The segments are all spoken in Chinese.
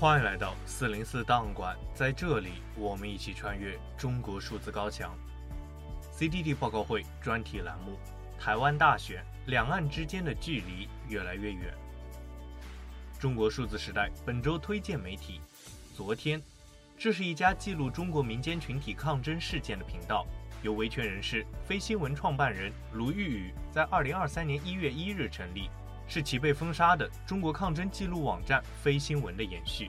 欢迎来到四零四档案馆，在这里，我们一起穿越中国数字高墙。CDT 报告会专题栏目：台湾大选，两岸之间的距离越来越远。中国数字时代本周推荐媒体：昨天，这是一家记录中国民间群体抗争事件的频道，由维权人士、非新闻创办人卢玉宇在二零二三年一月一日成立。是其被封杀的中国抗争记录网站“非新闻”的延续。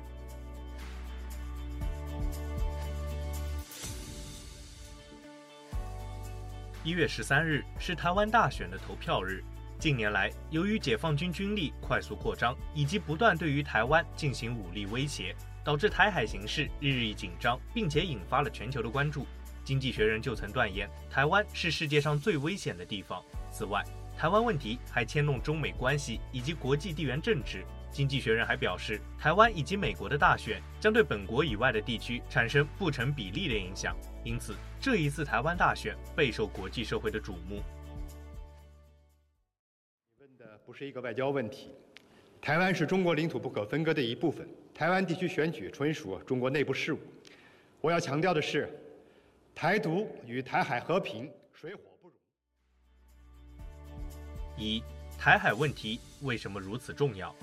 一月十三日是台湾大选的投票日。近年来，由于解放军军力快速扩张以及不断对于台湾进行武力威胁，导致台海形势日益紧张，并且引发了全球的关注。经济学人就曾断言，台湾是世界上最危险的地方。此外，台湾问题还牵动中美关系以及国际地缘政治。经济学人还表示，台湾以及美国的大选将对本国以外的地区产生不成比例的影响，因此这一次台湾大选备受国际社会的瞩目。你问的不是一个外交问题，台湾是中国领土不可分割的一部分，台湾地区选举纯属中国内部事务。我要强调的是，台独与台海和平水火。一、台海问题为什么如此重要？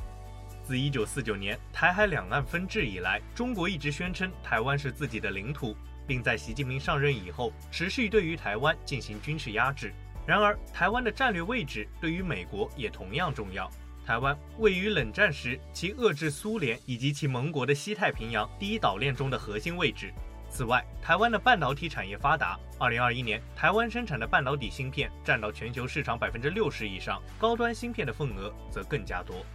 自一九四九年台海两岸分治以来，中国一直宣称台湾是自己的领土，并在习近平上任以后持续对于台湾进行军事压制。然而，台湾的战略位置对于美国也同样重要。台湾位于冷战时其遏制苏联以及其盟国的西太平洋第一岛链中的核心位置。此外，台湾的半导体产业发达。二零二一年，台湾生产的半导体芯片占到全球市场百分之六十以上，高端芯片的份额则更加多。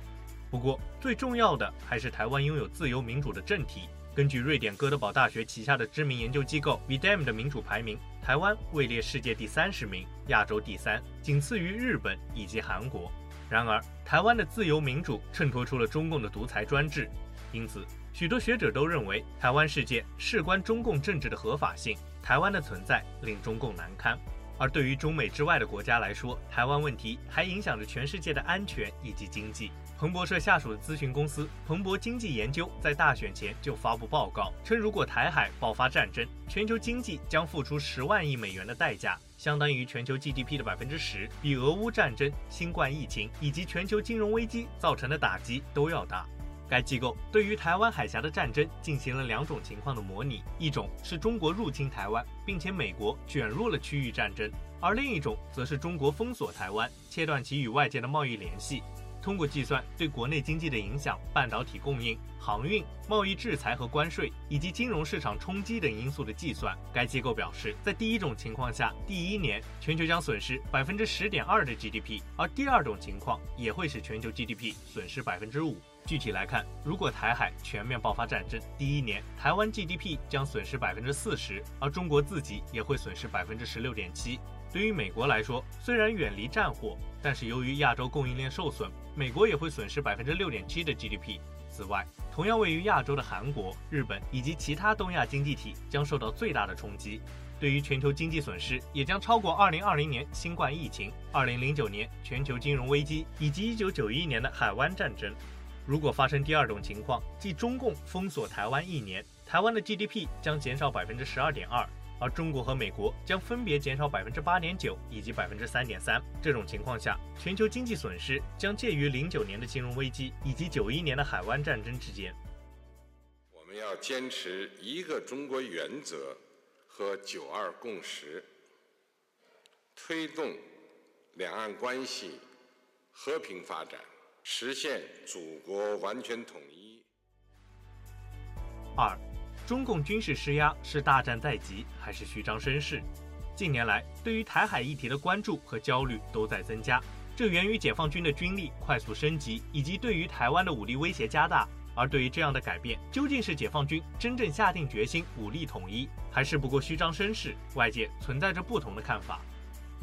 不过，最重要的还是台湾拥有自由民主的政体。根据瑞典哥德堡大学旗下的知名研究机构 V-Dem 的民主排名，台湾位列世界第三十名，亚洲第三，仅次于日本以及韩国。然而，台湾的自由民主衬托出了中共的独裁专制，因此。许多学者都认为，台湾事件事关中共政治的合法性，台湾的存在令中共难堪。而对于中美之外的国家来说，台湾问题还影响着全世界的安全以及经济。彭博社下属的咨询公司彭博经济研究在大选前就发布报告称，如果台海爆发战争，全球经济将付出十万亿美元的代价，相当于全球 GDP 的百分之十，比俄乌战争、新冠疫情以及全球金融危机造成的打击都要大。该机构对于台湾海峡的战争进行了两种情况的模拟，一种是中国入侵台湾，并且美国卷入了区域战争，而另一种则是中国封锁台湾，切断其与外界的贸易联系。通过计算对国内经济的影响、半导体供应、航运、贸易制裁和关税以及金融市场冲击等因素的计算，该机构表示，在第一种情况下，第一年全球将损失百分之十点二的 GDP，而第二种情况也会使全球 GDP 损失百分之五。具体来看，如果台海全面爆发战争，第一年台湾 GDP 将损失百分之四十，而中国自己也会损失百分之十六点七。对于美国来说，虽然远离战火，但是由于亚洲供应链受损，美国也会损失百分之六点七的 GDP。此外，同样位于亚洲的韩国、日本以及其他东亚经济体将受到最大的冲击。对于全球经济损失，也将超过二零二零年新冠疫情、二零零九年全球金融危机以及一九九一年的海湾战争。如果发生第二种情况，即中共封锁台湾一年，台湾的 GDP 将减少百分之十二点二，而中国和美国将分别减少百分之八点九以及百分之三点三。这种情况下，全球经济损失将介于零九年的金融危机以及九一年的海湾战争之间。我们要坚持一个中国原则和九二共识，推动两岸关系和平发展。实现祖国完全统一。二，中共军事施压是大战在即还是虚张声势？近年来，对于台海议题的关注和焦虑都在增加，这源于解放军的军力快速升级，以及对于台湾的武力威胁加大。而对于这样的改变，究竟是解放军真正下定决心武力统一，还是不过虚张声势？外界存在着不同的看法。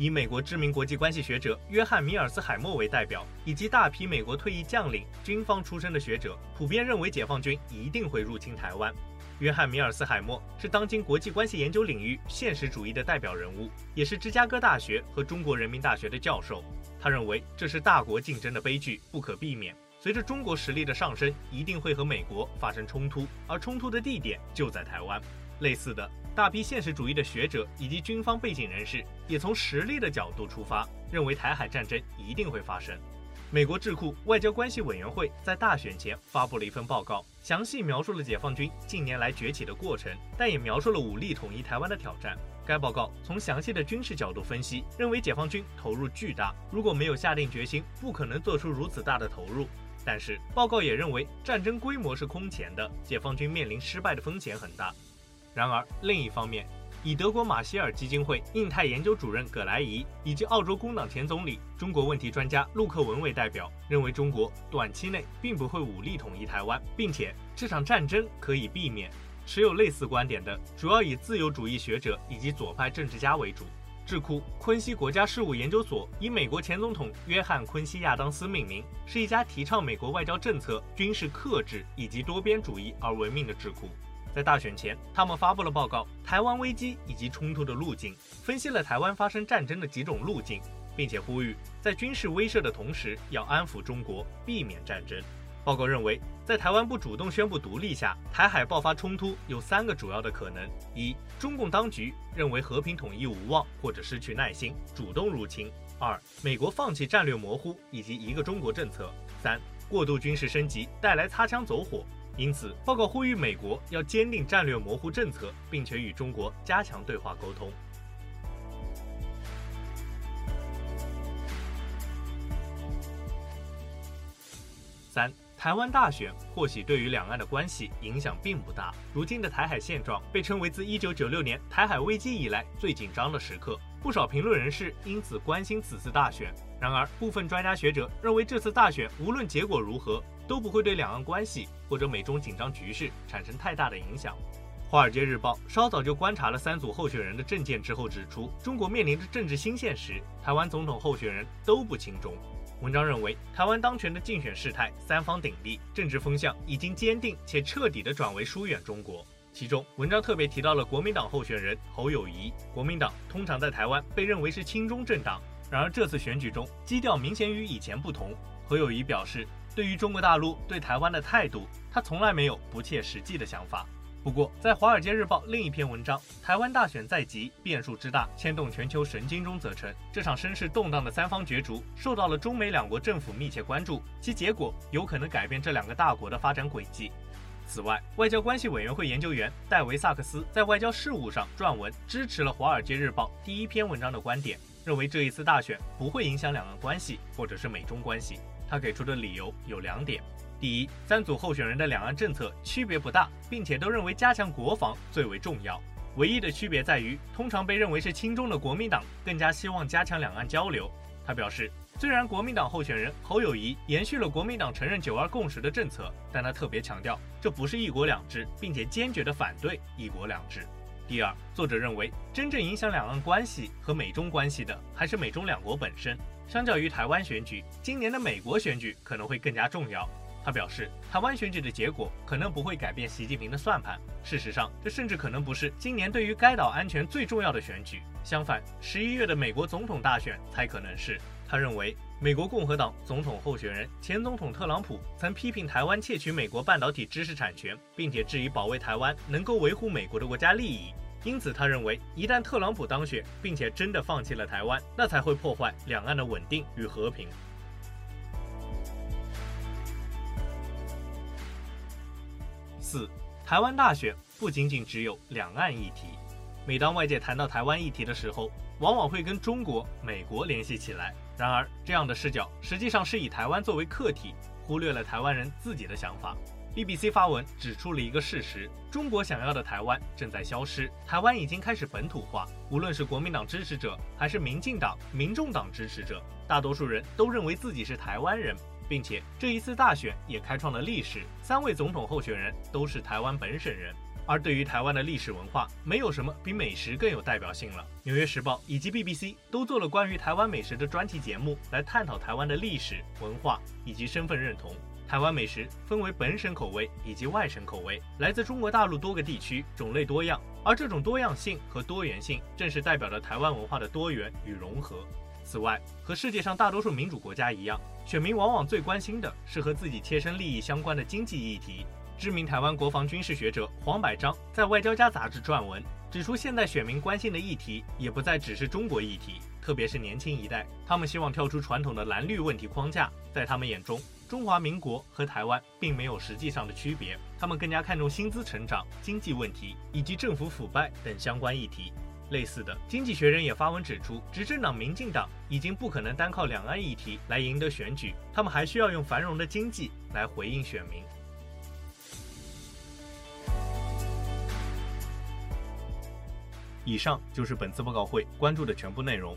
以美国知名国际关系学者约翰·米尔斯海默为代表，以及大批美国退役将领、军方出身的学者，普遍认为解放军一定会入侵台湾。约翰·米尔斯海默是当今国际关系研究领域现实主义的代表人物，也是芝加哥大学和中国人民大学的教授。他认为这是大国竞争的悲剧，不可避免。随着中国实力的上升，一定会和美国发生冲突，而冲突的地点就在台湾。类似的，大批现实主义的学者以及军方背景人士也从实力的角度出发，认为台海战争一定会发生。美国智库外交关系委员会在大选前发布了一份报告，详细描述了解放军近年来崛起的过程，但也描述了武力统一台湾的挑战。该报告从详细的军事角度分析，认为解放军投入巨大，如果没有下定决心，不可能做出如此大的投入。但是报告也认为，战争规模是空前的，解放军面临失败的风险很大。然而另一方面，以德国马歇尔基金会印太研究主任葛莱仪以及澳洲工党前总理、中国问题专家陆克文为代表，认为中国短期内并不会武力统一台湾，并且这场战争可以避免。持有类似观点的，主要以自由主义学者以及左派政治家为主。智库昆西国家事务研究所以美国前总统约翰·昆西亚当斯命名，是一家提倡美国外交政策、军事克制以及多边主义而闻名的智库。在大选前，他们发布了报告《台湾危机以及冲突的路径》，分析了台湾发生战争的几种路径，并且呼吁在军事威慑的同时，要安抚中国，避免战争。报告认为，在台湾不主动宣布独立下，台海爆发冲突有三个主要的可能：一、中共当局认为和平统一无望或者失去耐心，主动入侵；二、美国放弃战略模糊以及一个中国政策；三、过度军事升级带来擦枪走火。因此，报告呼吁美国要坚定战略模糊政策，并且与中国加强对话沟通。三。台湾大选或许对于两岸的关系影响并不大。如今的台海现状被称为自1996年台海危机以来最紧张的时刻，不少评论人士因此关心此次大选。然而，部分专家学者认为，这次大选无论结果如何，都不会对两岸关系或者美中紧张局势产生太大的影响。《华尔街日报》稍早就观察了三组候选人的政见之后指出，中国面临着政治新现实，台湾总统候选人都不亲中。文章认为，台湾当权的竞选事态三方鼎立，政治风向已经坚定且彻底地转为疏远中国。其中，文章特别提到了国民党候选人侯友谊。国民党通常在台湾被认为是亲中政党，然而这次选举中基调明显与以前不同。侯友宜表示，对于中国大陆对台湾的态度，他从来没有不切实际的想法。不过，在《华尔街日报》另一篇文章《台湾大选在即，变数之大，牵动全球神经》中则称，这场声势动荡的三方角逐受到了中美两国政府密切关注，其结果有可能改变这两个大国的发展轨迹。此外，外交关系委员会研究员戴维萨克斯在外交事务上撰文支持了《华尔街日报》第一篇文章的观点，认为这一次大选不会影响两岸关系或者是美中关系。他给出的理由有两点。第一，三组候选人的两岸政策区别不大，并且都认为加强国防最为重要。唯一的区别在于，通常被认为是亲中的国民党更加希望加强两岸交流。他表示，虽然国民党候选人侯友谊延续了国民党承认九二共识的政策，但他特别强调，这不是一国两制，并且坚决地反对一国两制。第二，作者认为，真正影响两岸关系和美中关系的，还是美中两国本身。相较于台湾选举，今年的美国选举可能会更加重要。他表示，台湾选举的结果可能不会改变习近平的算盘。事实上，这甚至可能不是今年对于该岛安全最重要的选举。相反，十一月的美国总统大选才可能是。他认为，美国共和党总统候选人前总统特朗普曾批评台湾窃取美国半导体知识产权，并且质疑保卫台湾能够维护美国的国家利益。因此，他认为一旦特朗普当选，并且真的放弃了台湾，那才会破坏两岸的稳定与和平。四，台湾大选不仅仅只有两岸议题。每当外界谈到台湾议题的时候，往往会跟中国、美国联系起来。然而，这样的视角实际上是以台湾作为客体，忽略了台湾人自己的想法。BBC 发文指出了一个事实：中国想要的台湾正在消失，台湾已经开始本土化。无论是国民党支持者，还是民进党、民众党支持者，大多数人都认为自己是台湾人。并且这一次大选也开创了历史，三位总统候选人都是台湾本省人。而对于台湾的历史文化，没有什么比美食更有代表性了。《纽约时报》以及 BBC 都做了关于台湾美食的专题节目，来探讨台湾的历史文化以及身份认同。台湾美食分为本省口味以及外省口味，来自中国大陆多个地区，种类多样。而这种多样性和多元性，正是代表着台湾文化的多元与融合。此外，和世界上大多数民主国家一样，选民往往最关心的是和自己切身利益相关的经济议题。知名台湾国防军事学者黄百章在《外交家》杂志撰文，指出现在选民关心的议题也不再只是中国议题，特别是年轻一代，他们希望跳出传统的蓝绿问题框架，在他们眼中，中华民国和台湾并没有实际上的区别，他们更加看重薪资成长、经济问题以及政府腐败等相关议题。类似的，经济学人也发文指出，执政党民进党已经不可能单靠两岸议题来赢得选举，他们还需要用繁荣的经济来回应选民。以上就是本次报告会关注的全部内容。